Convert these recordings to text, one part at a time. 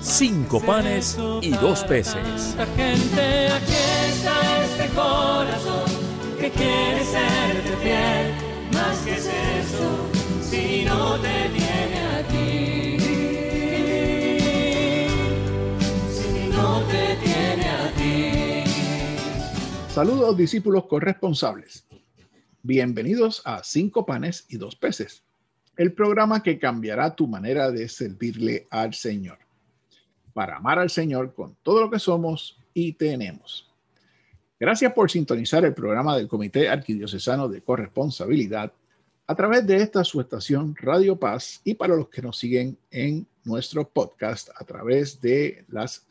cinco panes y dos peces. Gente, aquí está este corazón que quiere serte fiel. Más que es eso, si no te tiene a ti. Si no te tiene a ti. Saludos discípulos corresponsables. Bienvenidos a Cinco Panes y Dos Peces, el programa que cambiará tu manera de servirle al Señor, para amar al Señor con todo lo que somos y tenemos. Gracias por sintonizar el programa del Comité Arquidiocesano de Corresponsabilidad a través de esta su estación Radio Paz y para los que nos siguen en nuestro podcast a través de las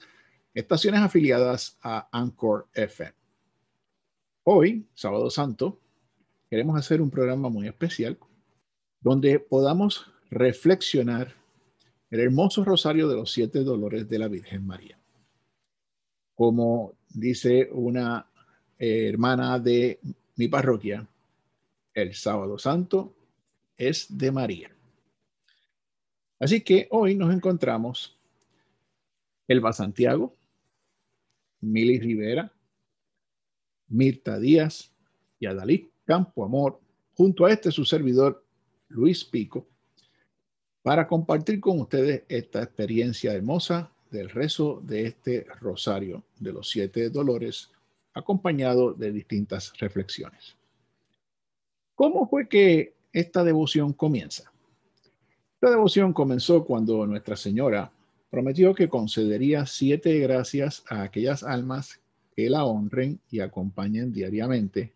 estaciones afiliadas a Anchor FM. Hoy, sábado santo, queremos hacer un programa muy especial donde podamos reflexionar el hermoso rosario de los siete dolores de la Virgen María. Como dice una eh, hermana de mi parroquia, el sábado santo es de María. Así que hoy nos encontramos Elba Santiago, Mili Rivera, Mirta Díaz y Adalí Campo Amor, junto a este su servidor Luis Pico, para compartir con ustedes esta experiencia hermosa del rezo de este rosario de los siete dolores, acompañado de distintas reflexiones. ¿Cómo fue que esta devoción comienza? Esta devoción comenzó cuando Nuestra Señora prometió que concedería siete gracias a aquellas almas que la honren y acompañen diariamente,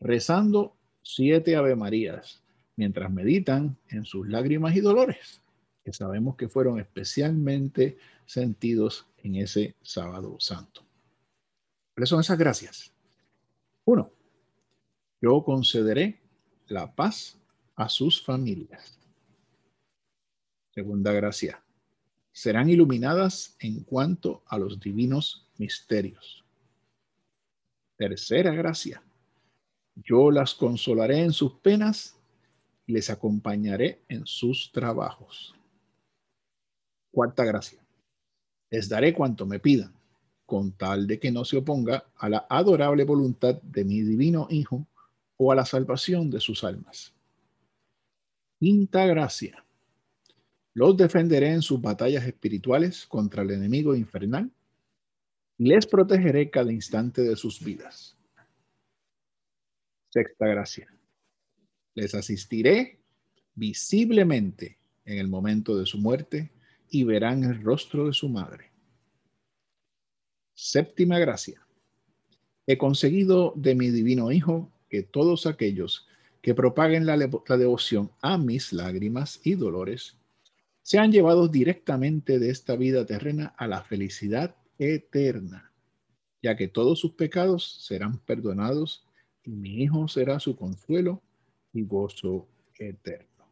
rezando siete Ave Marías, mientras meditan en sus lágrimas y dolores, que sabemos que fueron especialmente sentidos en ese sábado santo. ¿Cuáles son esas gracias? Uno, yo concederé la paz a sus familias. Segunda gracia, serán iluminadas en cuanto a los divinos misterios. Tercera gracia, yo las consolaré en sus penas les acompañaré en sus trabajos. Cuarta gracia, les daré cuanto me pidan, con tal de que no se oponga a la adorable voluntad de mi divino Hijo o a la salvación de sus almas. Quinta gracia, los defenderé en sus batallas espirituales contra el enemigo infernal y les protegeré cada instante de sus vidas. Sexta gracia. Les asistiré visiblemente en el momento de su muerte y verán el rostro de su madre. Séptima gracia. He conseguido de mi divino Hijo que todos aquellos que propaguen la, devoción a mis lágrimas y dolores sean llevados directamente de esta vida terrena a la felicidad eterna, ya que todos sus pecados serán perdonados y mi Hijo será su consuelo y gozo eterno.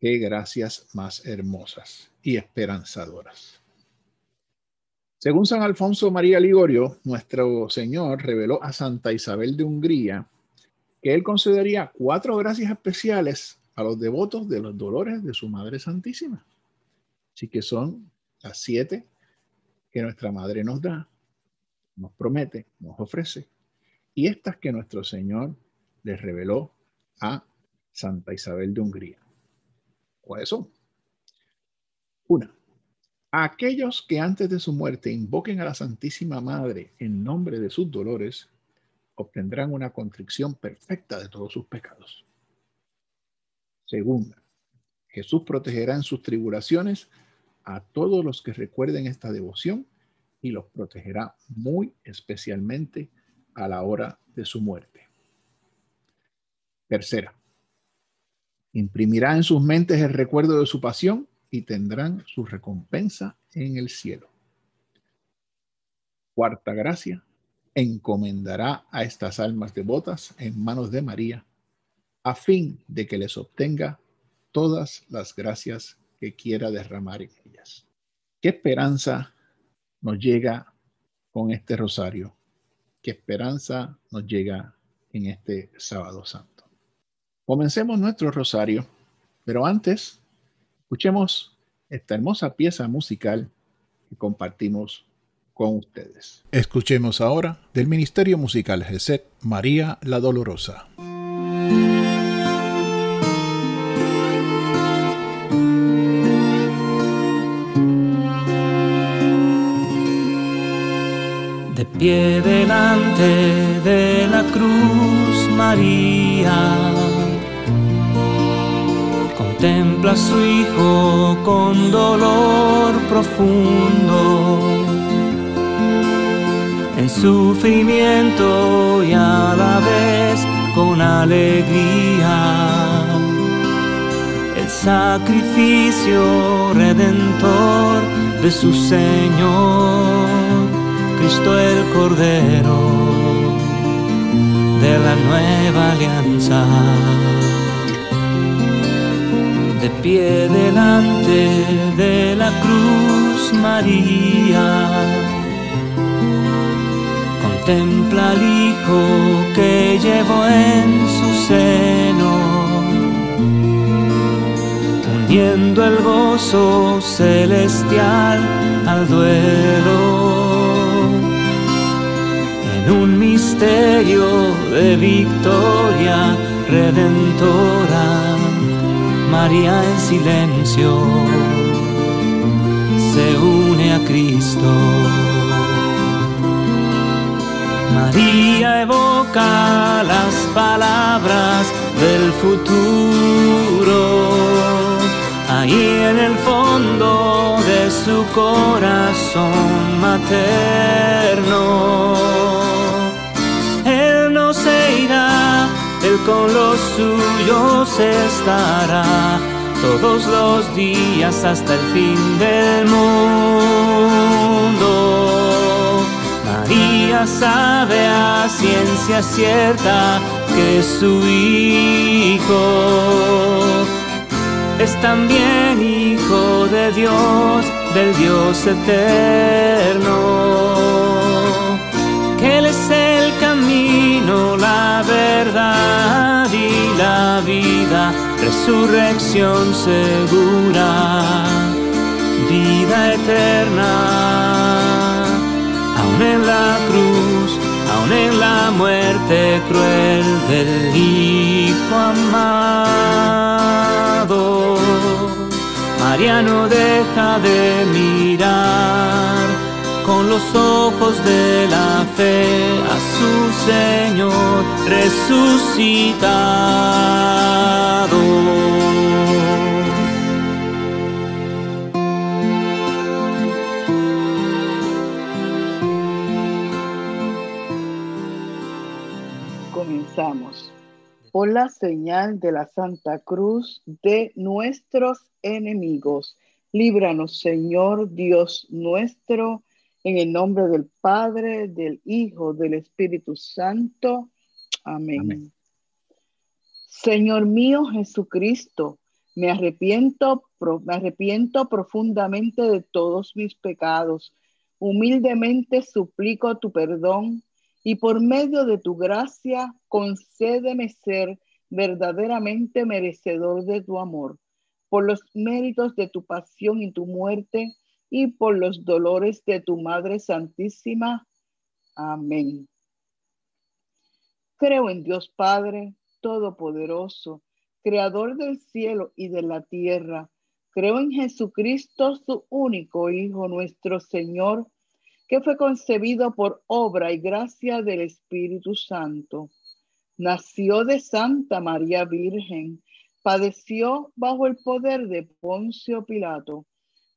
Qué gracias más hermosas y esperanzadoras. Según San Alfonso María Ligorio, nuestro Señor reveló a Santa Isabel de Hungría que él concedería cuatro gracias especiales a los devotos de los dolores de su Madre Santísima. Así que son las siete que nuestra Madre nos da, nos promete, nos ofrece, y estas que nuestro Señor les reveló a Santa Isabel de Hungría. ¿Cuáles son? Una, aquellos que antes de su muerte invoquen a la Santísima Madre en nombre de sus dolores, obtendrán una contrición perfecta de todos sus pecados. Segunda, Jesús protegerá en sus tribulaciones a todos los que recuerden esta devoción y los protegerá muy especialmente a la hora de su muerte. Tercera, imprimirá en sus mentes el recuerdo de su pasión y tendrán su recompensa en el cielo. Cuarta gracia, encomendará a estas almas devotas en manos de María, a fin de que les obtenga todas las gracias que quiera derramar en ellas. ¿Qué esperanza nos llega con este rosario? ¿Qué esperanza nos llega en este sábado santo? Comencemos nuestro rosario, pero antes escuchemos esta hermosa pieza musical que compartimos con ustedes. Escuchemos ahora del Ministerio Musical GESET María la Dolorosa. De pie delante de la cruz María su hijo con dolor profundo en sufrimiento y a la vez con alegría. El sacrificio redentor de su Señor, Cristo el Cordero de la nueva alianza. De pie delante de la cruz María. Contempla al Hijo que llevó en su seno, uniendo el gozo celestial al duelo. En un misterio de victoria redentora, María en silencio se une a Cristo. María evoca las palabras del futuro. Ahí en el fondo de su corazón materno. Él no se irá, Con los suyos estará todos los días hasta el fin del mundo. María sabe a ciencia cierta que su hijo es también hijo de Dios, del Dios eterno. Camino, la verdad y la vida, resurrección segura, vida eterna aún en la cruz, aún en la muerte cruel del Hijo amado. María no deja de mirar con los ojos de la fe Señor resucitado. por la señal de la Santa Cruz de nuestros enemigos. Líbranos, Señor Dios nuestro, en el nombre del Padre, del Hijo, del Espíritu Santo. Amén. Señor mío Jesucristo, me arrepiento, me arrepiento profundamente de todos mis pecados. Humildemente suplico tu perdón y por medio de tu gracia concédeme ser verdaderamente merecedor de tu amor, por los méritos de tu pasión y tu muerte y por los dolores de tu Madre Santísima. Amén. Creo en Dios Padre Todopoderoso, Creador del cielo y de la tierra. Creo en Jesucristo, su único Hijo, nuestro Señor que fue concebido por obra y gracia del Espíritu Santo. Nació de Santa María Virgen, padeció bajo el poder de Poncio Pilato,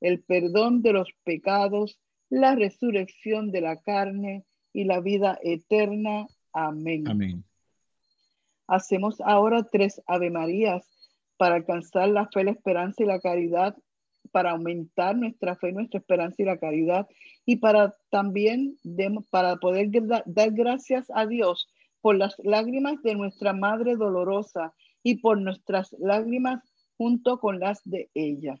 el perdón de los pecados, la resurrección de la carne y la vida eterna. Amén. Amén. Hacemos ahora tres Ave Marías para alcanzar la fe, la esperanza y la caridad, para aumentar nuestra fe, nuestra esperanza y la caridad, y para también para poder dar gracias a Dios por las lágrimas de nuestra Madre dolorosa y por nuestras lágrimas junto con las de ella.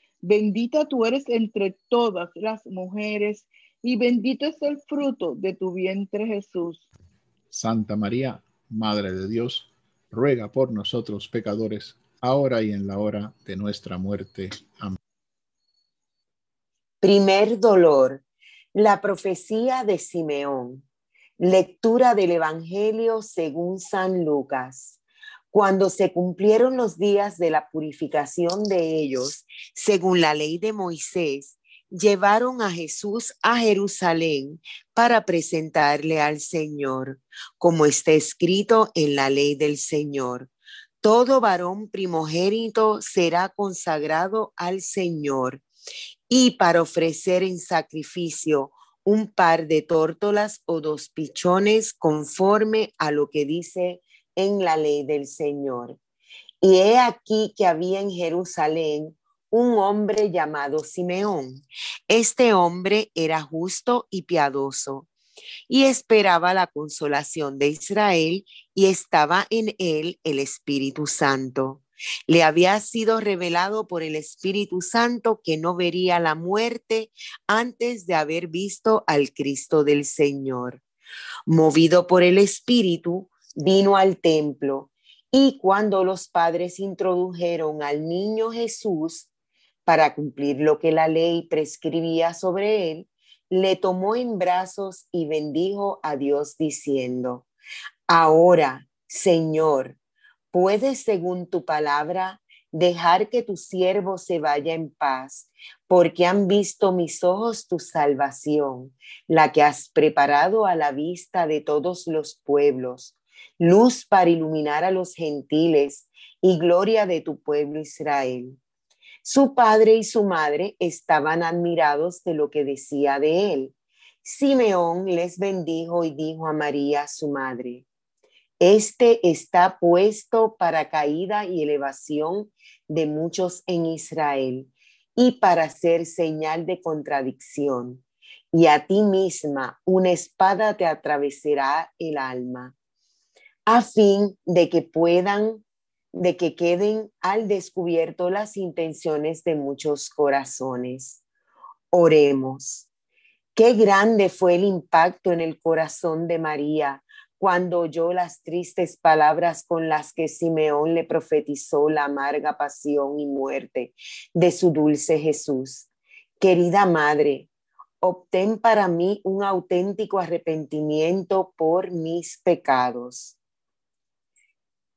bendita tú eres entre todas las mujeres y bendito es el fruto de tu vientre Jesús. Santa María, Madre de Dios, ruega por nosotros pecadores, ahora y en la hora de nuestra muerte. Amén. Primer dolor, la profecía de Simeón. Lectura del Evangelio según San Lucas. Cuando se cumplieron los días de la purificación de ellos, según la ley de Moisés, llevaron a Jesús a Jerusalén para presentarle al Señor, como está escrito en la ley del Señor. Todo varón primogénito será consagrado al Señor y para ofrecer en sacrificio un par de tórtolas o dos pichones conforme a lo que dice en la ley del Señor. Y he aquí que había en Jerusalén un hombre llamado Simeón. Este hombre era justo y piadoso y esperaba la consolación de Israel y estaba en él el Espíritu Santo. Le había sido revelado por el Espíritu Santo que no vería la muerte antes de haber visto al Cristo del Señor. Movido por el Espíritu, vino al templo. Y cuando los padres introdujeron al niño Jesús para cumplir lo que la ley prescribía sobre él, le tomó en brazos y bendijo a Dios diciendo, Ahora, Señor, puedes, según tu palabra, dejar que tu siervo se vaya en paz, porque han visto mis ojos tu salvación, la que has preparado a la vista de todos los pueblos, luz para iluminar a los gentiles y gloria de tu pueblo Israel. Su padre y su madre estaban admirados de lo que decía de él. Simeón les bendijo y dijo a María, su madre, este está puesto para caída y elevación de muchos en Israel y para ser señal de contradicción. Y a ti misma una espada te atravesará el alma, a fin de que puedan, de que queden al descubierto las intenciones de muchos corazones. Oremos. Qué grande fue el impacto en el corazón de María cuando oyó las tristes palabras con las que Simeón le profetizó la amarga pasión y muerte de su dulce Jesús. Querida Madre, obtén para mí un auténtico arrepentimiento por mis pecados.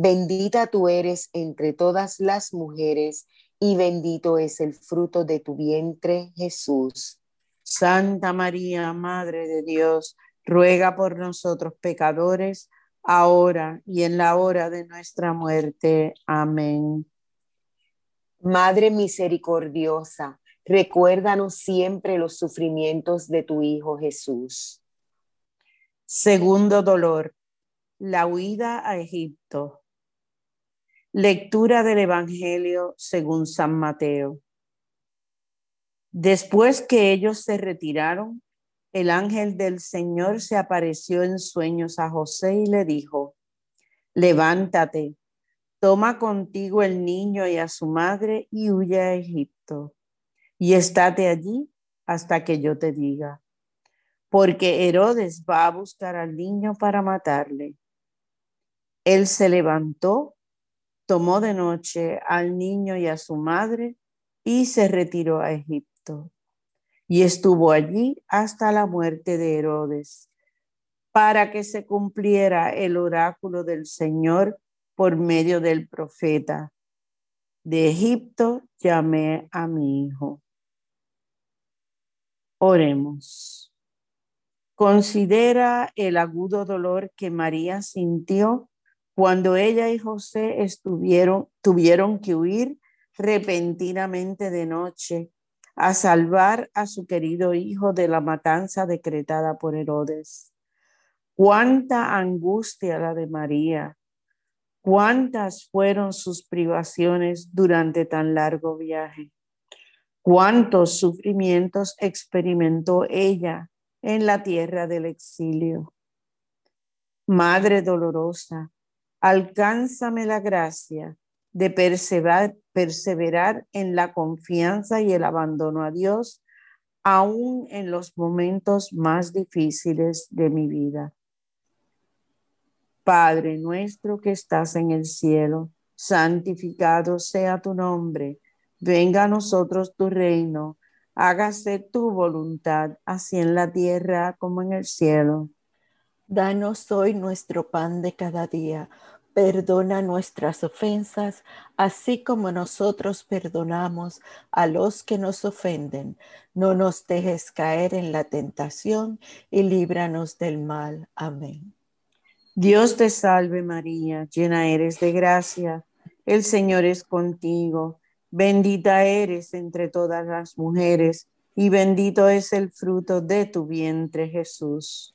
Bendita tú eres entre todas las mujeres y bendito es el fruto de tu vientre, Jesús. Santa María, Madre de Dios, ruega por nosotros pecadores, ahora y en la hora de nuestra muerte. Amén. Madre misericordiosa, recuérdanos siempre los sufrimientos de tu Hijo Jesús. Segundo dolor, la huida a Egipto. Lectura del Evangelio según San Mateo. Después que ellos se retiraron, el ángel del Señor se apareció en sueños a José y le dijo, levántate, toma contigo el niño y a su madre y huye a Egipto, y estate allí hasta que yo te diga, porque Herodes va a buscar al niño para matarle. Él se levantó tomó de noche al niño y a su madre y se retiró a Egipto. Y estuvo allí hasta la muerte de Herodes, para que se cumpliera el oráculo del Señor por medio del profeta. De Egipto llamé a mi hijo. Oremos. Considera el agudo dolor que María sintió cuando ella y José estuvieron, tuvieron que huir repentinamente de noche a salvar a su querido hijo de la matanza decretada por Herodes. Cuánta angustia la de María, cuántas fueron sus privaciones durante tan largo viaje, cuántos sufrimientos experimentó ella en la tierra del exilio. Madre dolorosa, alcánzame la gracia de perseverar, en la confianza y el abandono a Dios, aún en los momentos más difíciles de mi vida. Padre nuestro que estás en el cielo, santificado sea tu nombre, venga a nosotros tu reino, hágase tu voluntad, así en la tierra como en el cielo. Danos hoy nuestro pan de cada día Perdona nuestras ofensas, así como nosotros perdonamos a los que nos ofenden. No nos dejes caer en la tentación y líbranos del mal. Amén. Dios te salve María, llena eres de gracia. El Señor es contigo. Bendita eres entre todas las mujeres y bendito es el fruto de tu vientre Jesús.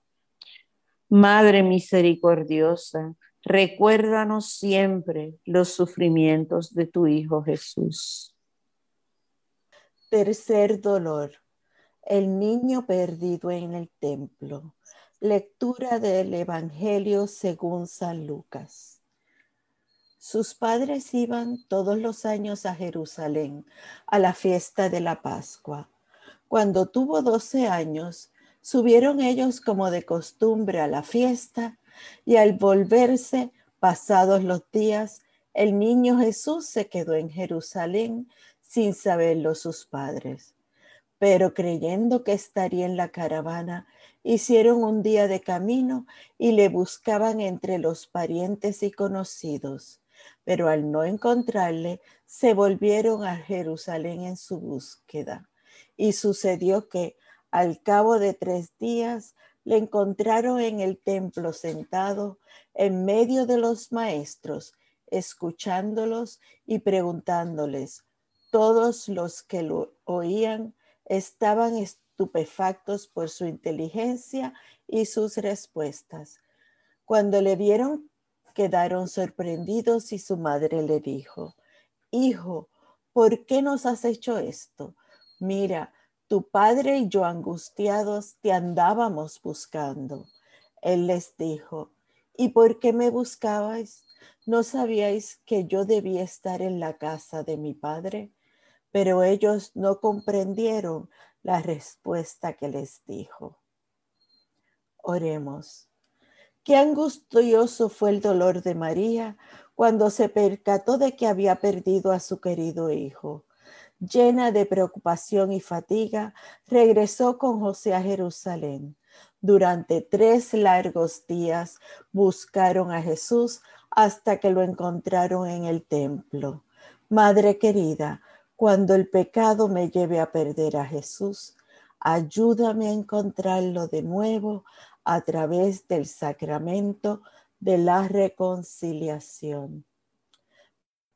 Madre misericordiosa, recuérdanos siempre los sufrimientos de tu Hijo Jesús. Tercer dolor. El niño perdido en el templo. Lectura del Evangelio según San Lucas. Sus padres iban todos los años a Jerusalén a la fiesta de la Pascua. Cuando tuvo doce años, Subieron ellos como de costumbre a la fiesta y al volverse, pasados los días, el niño Jesús se quedó en Jerusalén sin saberlo sus padres. Pero creyendo que estaría en la caravana, hicieron un día de camino y le buscaban entre los parientes y conocidos. Pero al no encontrarle, se volvieron a Jerusalén en su búsqueda. Y sucedió que, al cabo de tres días le encontraron en el templo sentado en medio de los maestros, escuchándolos y preguntándoles. Todos los que lo oían estaban estupefactos por su inteligencia y sus respuestas. Cuando le vieron, quedaron sorprendidos y su madre le dijo, Hijo, ¿por qué nos has hecho esto? Mira, tu padre y yo angustiados te andábamos buscando. Él les dijo, ¿y por qué me buscabais? ¿No sabíais que yo debía estar en la casa de mi padre? Pero ellos no comprendieron la respuesta que les dijo. Oremos. Qué angustioso fue el dolor de María cuando se percató de que había perdido a su querido hijo llena de preocupación y fatiga, regresó con José a Jerusalén. Durante tres largos días buscaron a Jesús hasta que lo encontraron en el templo. Madre querida, cuando el pecado me lleve a perder a Jesús, ayúdame a encontrarlo de nuevo a través del sacramento de la reconciliación.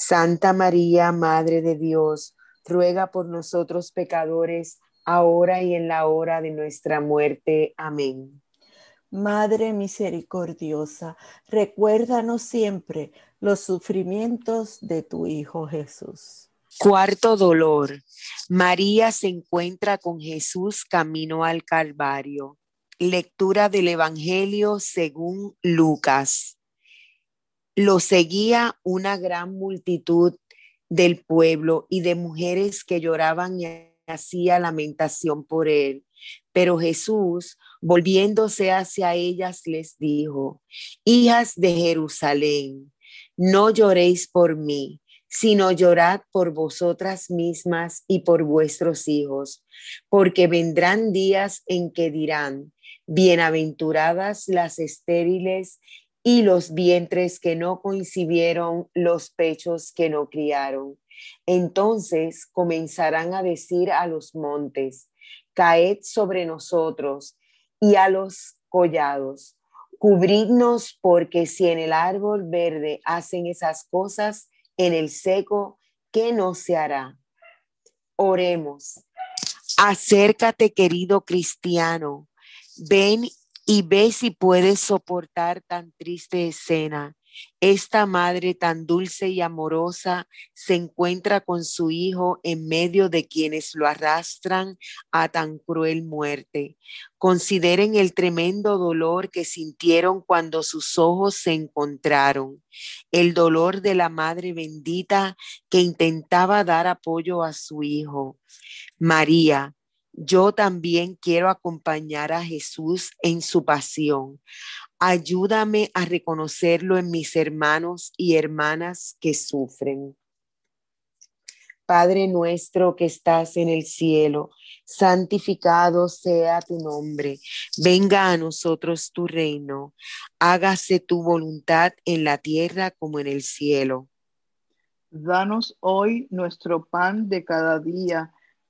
Santa María, Madre de Dios, ruega por nosotros pecadores, ahora y en la hora de nuestra muerte. Amén. Madre misericordiosa, recuérdanos siempre los sufrimientos de tu Hijo Jesús. Cuarto dolor. María se encuentra con Jesús camino al Calvario. Lectura del Evangelio según Lucas. Lo seguía una gran multitud del pueblo y de mujeres que lloraban y hacía lamentación por él. Pero Jesús, volviéndose hacia ellas, les dijo, Hijas de Jerusalén, no lloréis por mí sino llorad por vosotras mismas y por vuestros hijos, porque vendrán días en que dirán, bienaventuradas las estériles y los vientres que no coincidieron, los pechos que no criaron. Entonces comenzarán a decir a los montes, caed sobre nosotros, y a los collados, cubridnos, porque si en el árbol verde hacen esas cosas, en el seco, ¿qué no se hará? Oremos. Acércate, querido cristiano. Ven y ve si puedes soportar tan triste escena. Esta madre tan dulce y amorosa se encuentra con su hijo en medio de quienes lo arrastran a tan cruel muerte. Consideren el tremendo dolor que sintieron cuando sus ojos se encontraron, el dolor de la madre bendita que intentaba dar apoyo a su hijo. María, yo también quiero acompañar a Jesús en su pasión. Ayúdame a reconocerlo en mis hermanos y hermanas que sufren. Padre nuestro que estás en el cielo, santificado sea tu nombre. Venga a nosotros tu reino. Hágase tu voluntad en la tierra como en el cielo. Danos hoy nuestro pan de cada día.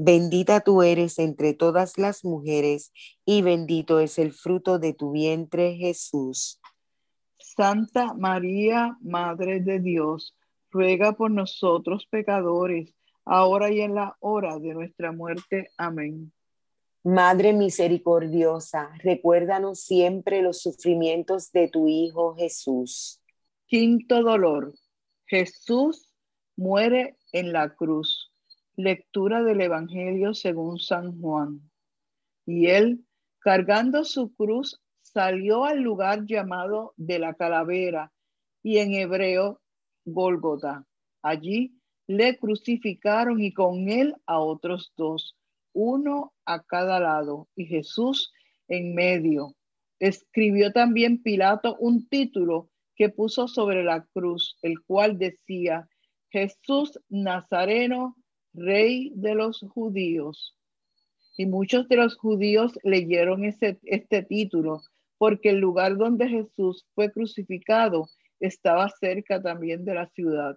Bendita tú eres entre todas las mujeres y bendito es el fruto de tu vientre, Jesús. Santa María, Madre de Dios, ruega por nosotros pecadores, ahora y en la hora de nuestra muerte. Amén. Madre misericordiosa, recuérdanos siempre los sufrimientos de tu Hijo Jesús. Quinto dolor. Jesús muere en la cruz. Lectura del Evangelio según San Juan. Y él, cargando su cruz, salió al lugar llamado de la calavera y en hebreo Gólgota. Allí le crucificaron y con él a otros dos, uno a cada lado y Jesús en medio. Escribió también Pilato un título que puso sobre la cruz, el cual decía, Jesús Nazareno, rey de los judíos. Y muchos de los judíos leyeron ese, este título porque el lugar donde Jesús fue crucificado estaba cerca también de la ciudad.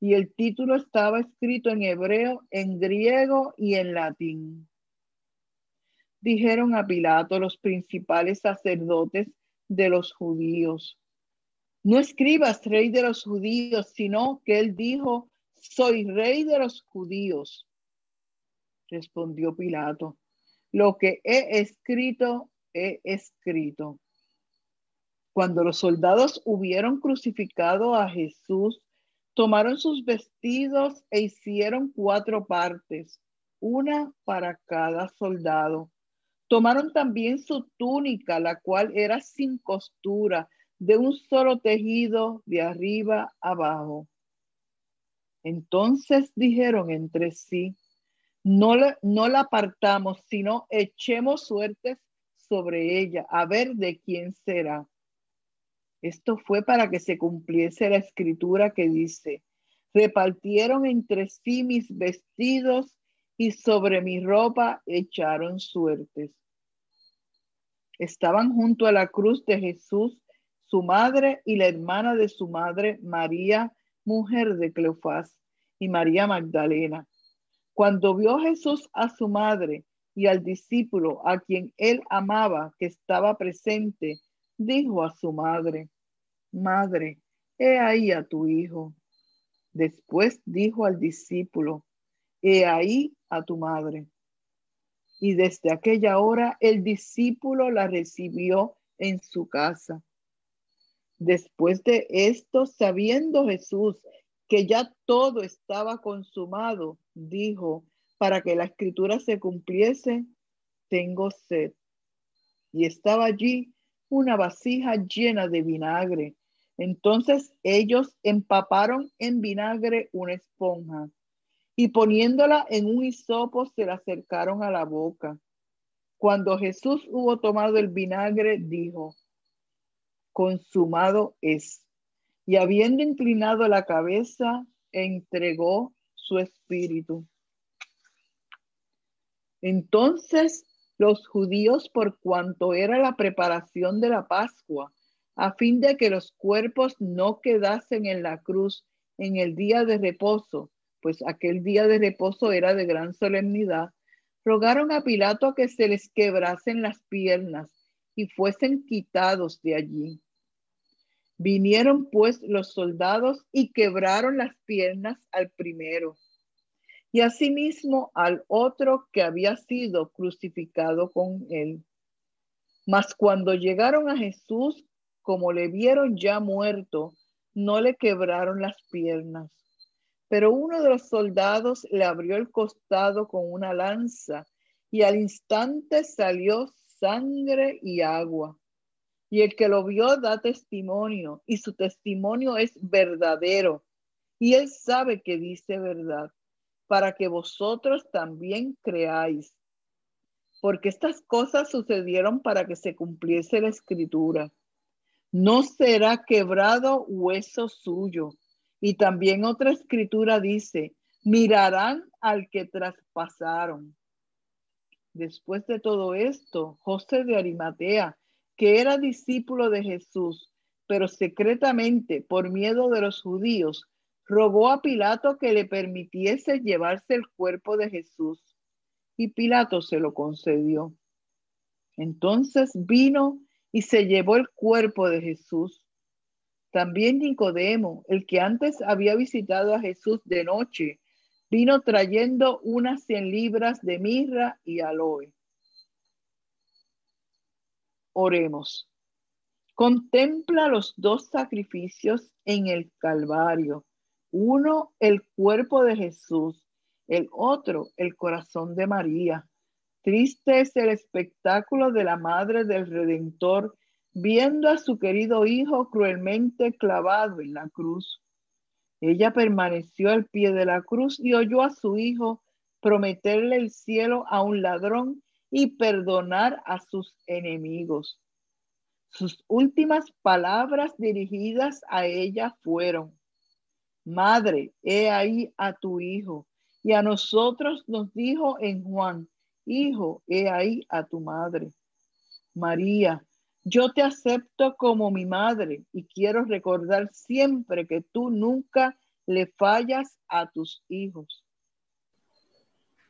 Y el título estaba escrito en hebreo, en griego y en latín. Dijeron a Pilato los principales sacerdotes de los judíos, no escribas rey de los judíos, sino que él dijo, soy rey de los judíos. Respondió Pilato, lo que he escrito, he escrito. Cuando los soldados hubieron crucificado a Jesús, tomaron sus vestidos e hicieron cuatro partes, una para cada soldado. Tomaron también su túnica, la cual era sin costura, de un solo tejido de arriba abajo. Entonces dijeron entre sí, no la, apartamos, sino echemos suertes sobre ella, a ver de quién será. Esto fue para que se cumpliese la escritura que dice, Repartieron entre sí mis vestidos y sobre mi ropa echaron suertes. Estaban junto a la cruz de Jesús, su madre y la hermana de su madre, María, mujer de Cleofás, y María Magdalena. Cuando vio Jesús a su madre y al discípulo a quien él amaba que estaba presente, dijo a su madre, Madre, he ahí a tu hijo. Después dijo al discípulo, he ahí a tu madre. Y desde aquella hora el discípulo la recibió en su casa. Después de esto, sabiendo Jesús que ya todo estaba consumado, dijo, para que la escritura se cumpliese, tengo sed. Y estaba allí una vasija llena de vinagre. Entonces ellos empaparon en vinagre una esponja y poniéndola en un hisopo se la acercaron a la boca. Cuando Jesús hubo tomado el vinagre, dijo, consumado es. Y habiendo inclinado la cabeza, entregó su espíritu. Entonces los judíos, por cuanto era la preparación de la Pascua, a fin de que los cuerpos no quedasen en la cruz en el día de reposo, pues aquel día de reposo era de gran solemnidad, rogaron a Pilato que se les quebrasen las piernas y fuesen quitados de allí. Vinieron pues los soldados y quebraron las piernas al primero y asimismo al otro que había sido crucificado con él. Mas cuando llegaron a Jesús, como le vieron ya muerto, no le quebraron las piernas. Pero uno de los soldados le abrió el costado con una lanza y al instante salió sangre y agua. Y el que lo vio da testimonio y su testimonio es verdadero. Y él sabe que dice verdad, para que vosotros también creáis. Porque estas cosas sucedieron para que se cumpliese la escritura. No será quebrado hueso suyo y también otra escritura dice, mirarán al que traspasaron. Después de todo esto, José de Arimatea, que era discípulo de Jesús, pero secretamente por miedo de los judíos, rogó a Pilato que le permitiese llevarse el cuerpo de Jesús. Y Pilato se lo concedió. Entonces vino y se llevó el cuerpo de Jesús también Nicodemo, el que antes había visitado a Jesús de noche, vino trayendo unas cien libras de mirra y aloe. Oremos. Contempla los dos sacrificios en el Calvario. Uno, el cuerpo de Jesús. El otro, el corazón de María. Triste es el espectáculo de la Madre del Redentor viendo a su querido hijo cruelmente clavado en la cruz. Ella permaneció al pie de la cruz y oyó a su hijo prometerle el cielo a un ladrón y perdonar a sus enemigos. Sus últimas palabras dirigidas a ella fueron, Madre, he ahí a tu hijo. Y a nosotros nos dijo en Juan, Hijo, he ahí a tu madre. María, yo te acepto como mi madre y quiero recordar siempre que tú nunca le fallas a tus hijos.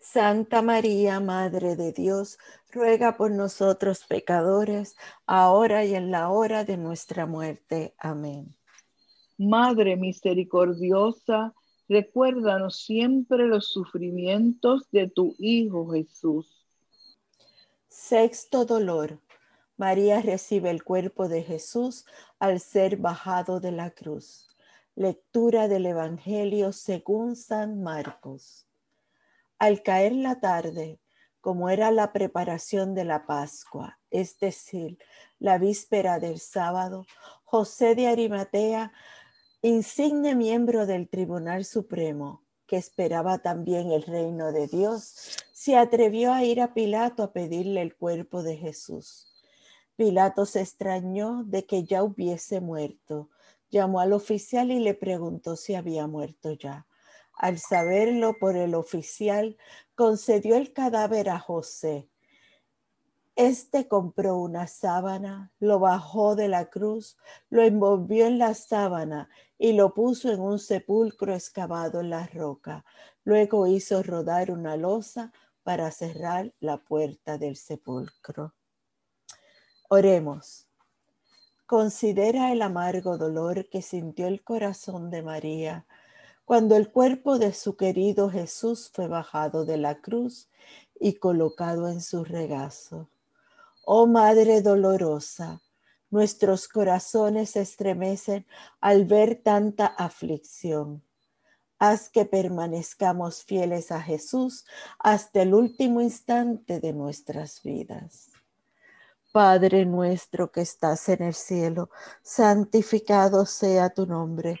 Santa María, Madre de Dios, ruega por nosotros pecadores, ahora y en la hora de nuestra muerte. Amén. Madre misericordiosa, recuérdanos siempre los sufrimientos de tu Hijo Jesús. Sexto dolor. María recibe el cuerpo de Jesús al ser bajado de la cruz. Lectura del Evangelio según San Marcos. Al caer la tarde, como era la preparación de la Pascua, es decir, la víspera del sábado, José de Arimatea, insigne miembro del Tribunal Supremo, que esperaba también el reino de Dios, se atrevió a ir a Pilato a pedirle el cuerpo de Jesús. Pilato se extrañó de que ya hubiese muerto. Llamó al oficial y le preguntó si había muerto ya al saberlo por el oficial, concedió el cadáver a José. Este compró una sábana, lo bajó de la cruz, lo envolvió en la sábana y lo puso en un sepulcro excavado en la roca. Luego hizo rodar una losa para cerrar la puerta del sepulcro. Oremos. Considera el amargo dolor que sintió el corazón de María cuando el cuerpo de su querido Jesús fue bajado de la cruz y colocado en su regazo. Oh Madre dolorosa, nuestros corazones se estremecen al ver tanta aflicción. Haz que permanezcamos fieles a Jesús hasta el último instante de nuestras vidas. Padre nuestro que estás en el cielo, santificado sea tu nombre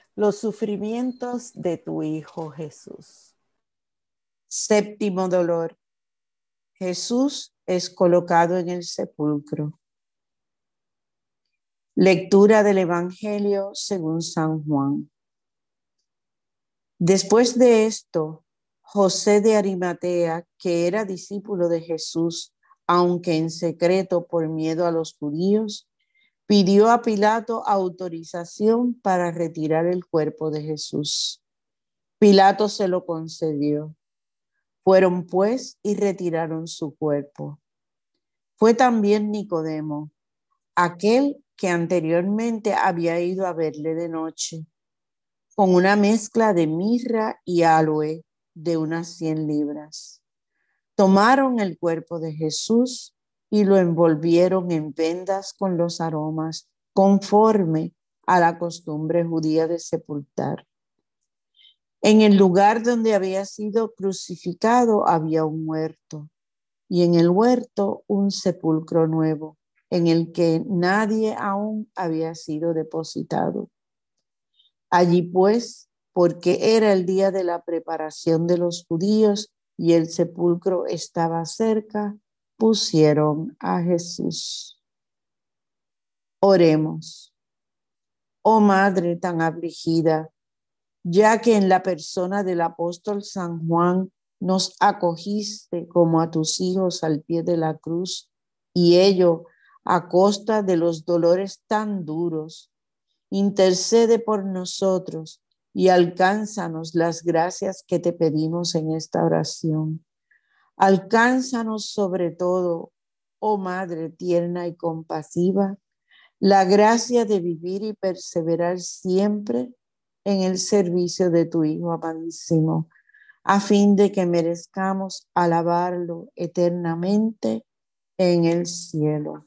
los sufrimientos de tu Hijo Jesús. Séptimo dolor. Jesús es colocado en el sepulcro. Lectura del Evangelio según San Juan. Después de esto, José de Arimatea, que era discípulo de Jesús, aunque en secreto por miedo a los judíos, pidió a Pilato autorización para retirar el cuerpo de Jesús. Pilato se lo concedió. Fueron pues y retiraron su cuerpo. Fue también Nicodemo, aquel que anteriormente había ido a verle de noche, con una mezcla de mirra y aloe de unas cien libras. Tomaron el cuerpo de Jesús y lo envolvieron en vendas con los aromas, conforme a la costumbre judía de sepultar. En el lugar donde había sido crucificado había un huerto y en el huerto un sepulcro nuevo en el que nadie aún había sido depositado. Allí pues, porque era el día de la preparación de los judíos y el sepulcro estaba cerca, pusieron a Jesús. Oremos. Oh Madre tan afligida, ya que en la persona del apóstol San Juan nos acogiste como a tus hijos al pie de la cruz, y ello a costa de los dolores tan duros. Intercede por nosotros y alcánzanos las gracias que te pedimos en esta oración. Alcánzanos sobre todo, oh Madre tierna y compasiva, la gracia de vivir y perseverar siempre en el servicio de tu Hijo amadísimo, a fin de que merezcamos alabarlo eternamente en el cielo.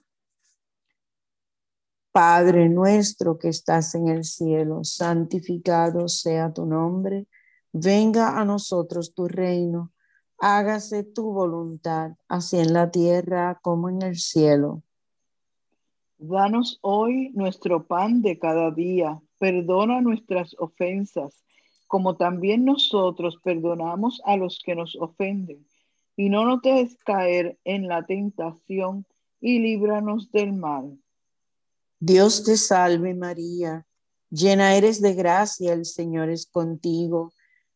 Padre nuestro que estás en el cielo, santificado sea tu nombre, venga a nosotros tu reino hágase tu voluntad, así en la tierra como en el cielo. Danos hoy nuestro pan de cada día, perdona nuestras ofensas, como también nosotros perdonamos a los que nos ofenden, y no nos dejes caer en la tentación, y líbranos del mal. Dios te salve María, llena eres de gracia, el Señor es contigo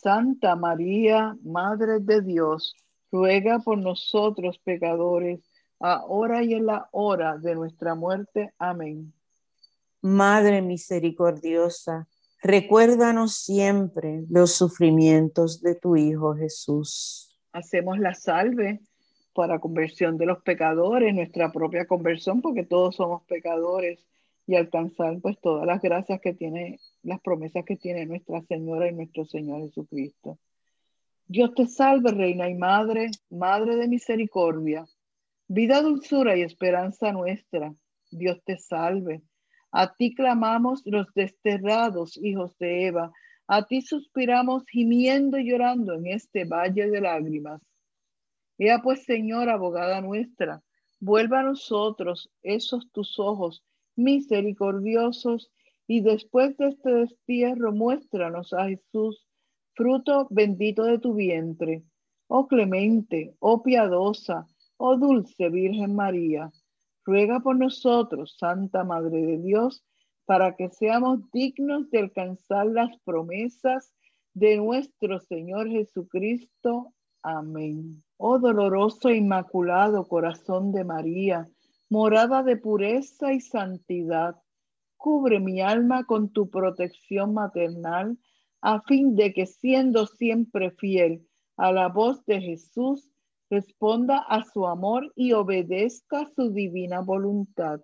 Santa María, Madre de Dios, ruega por nosotros pecadores, ahora y en la hora de nuestra muerte. Amén. Madre misericordiosa, recuérdanos siempre los sufrimientos de tu Hijo Jesús. Hacemos la salve para conversión de los pecadores, nuestra propia conversión, porque todos somos pecadores y alcanzar pues todas las gracias que tiene, las promesas que tiene Nuestra Señora y nuestro Señor Jesucristo. Dios te salve, Reina y Madre, Madre de Misericordia Vida, dulzura y esperanza nuestra, Dios te salve. A ti clamamos los desterrados hijos de Eva, a ti suspiramos gimiendo y llorando en este valle de lágrimas. Ea pues, Señor, abogada nuestra, vuelva a nosotros esos tus ojos misericordiosos y después de este destierro muéstranos a Jesús, fruto bendito de tu vientre. Oh clemente, oh piadosa, Oh dulce Virgen María, ruega por nosotros, Santa Madre de Dios, para que seamos dignos de alcanzar las promesas de nuestro Señor Jesucristo. Amén. Oh doloroso e inmaculado corazón de María, morada de pureza y santidad, cubre mi alma con tu protección maternal, a fin de que siendo siempre fiel a la voz de Jesús, responda a su amor y obedezca su divina voluntad.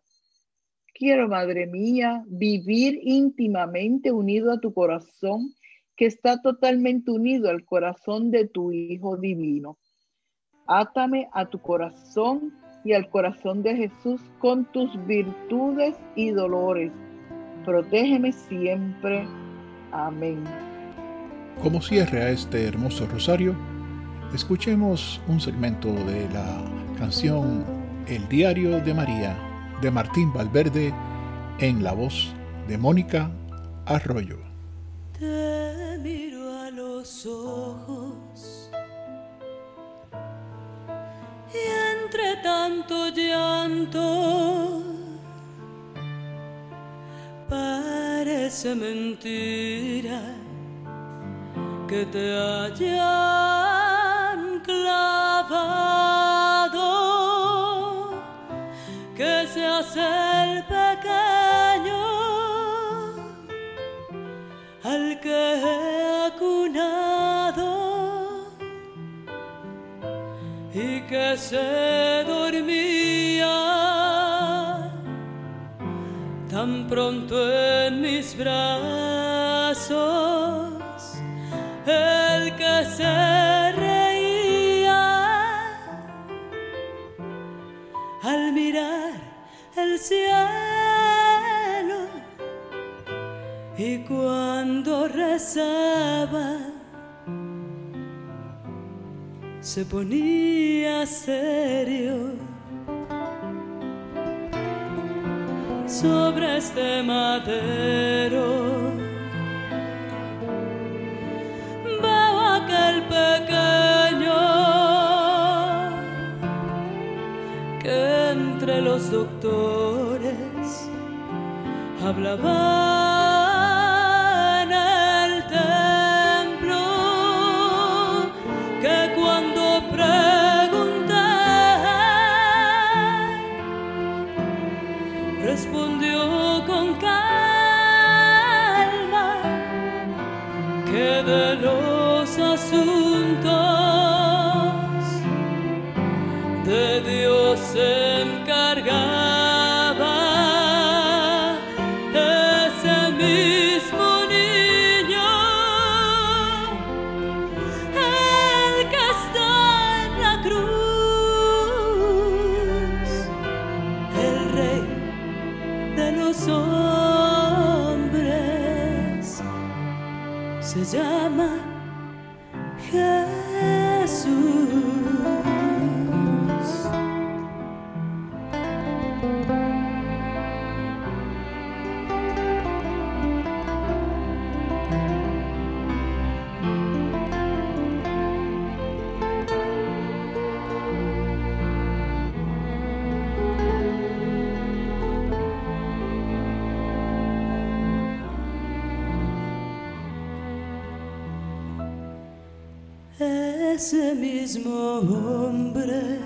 Quiero, Madre mía, vivir íntimamente unido a tu corazón, que está totalmente unido al corazón de tu Hijo Divino. Átame a tu corazón y al corazón de Jesús con tus virtudes y dolores. Protégeme siempre. Amén. Como cierre a este hermoso rosario, Escuchemos un segmento de la canción El Diario de María de Martín Valverde en la voz de Mónica Arroyo. Te miro a los ojos entre tanto llanto. Parece mentira que te haya que se hace el pequeño al que he acunado y que se pronto en mis brazos, el que se reía al mirar el cielo y cuando rezaba se ponía serio sobre este madero. Veo aquel pequeño que entre los doctores hablaba. Se llama Ese mismo hombre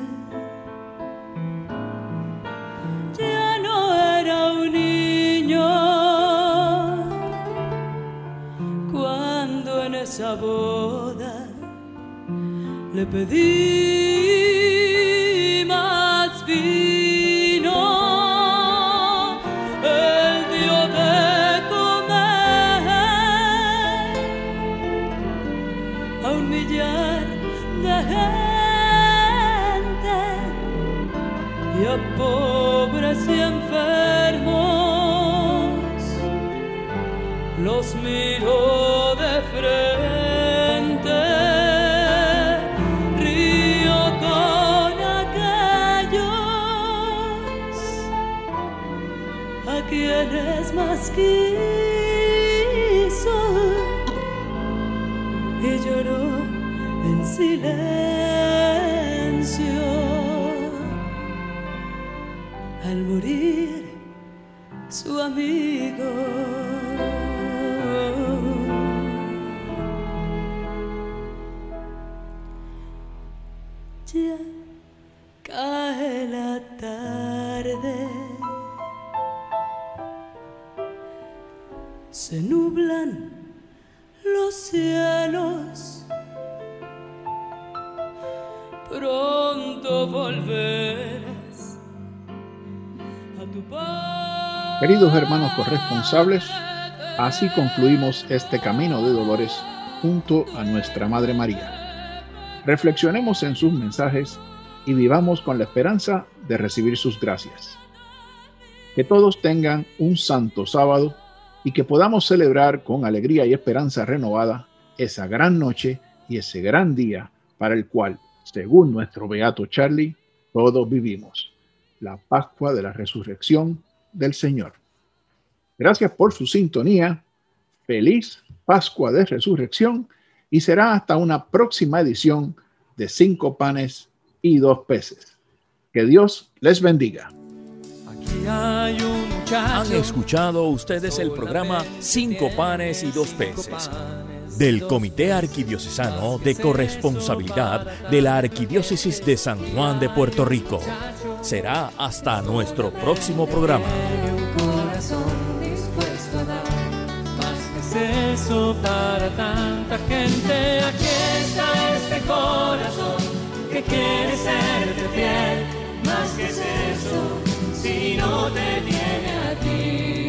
Ya cae la tarde. Se nublan los cielos. Pronto volverás a tu paz. Queridos hermanos corresponsables, así concluimos este camino de dolores junto a nuestra Madre María. Reflexionemos en sus mensajes y vivamos con la esperanza de recibir sus gracias. Que todos tengan un santo sábado y que podamos celebrar con alegría y esperanza renovada esa gran noche y ese gran día para el cual, según nuestro beato Charlie, todos vivimos, la Pascua de la Resurrección del Señor. Gracias por su sintonía. Feliz Pascua de Resurrección y será hasta una próxima edición de Cinco Panes y Dos Peces. Que Dios les bendiga. Aquí hay un muchacho. Han escuchado ustedes el programa Cinco Panes y Dos Peces del Comité Arquidiocesano de Corresponsabilidad de la Arquidiócesis de San Juan de Puerto Rico. Será hasta nuestro próximo programa. para tanta gente. Aquí está este corazón que quiere serte fiel. Más que es eso, si no te tiene a ti.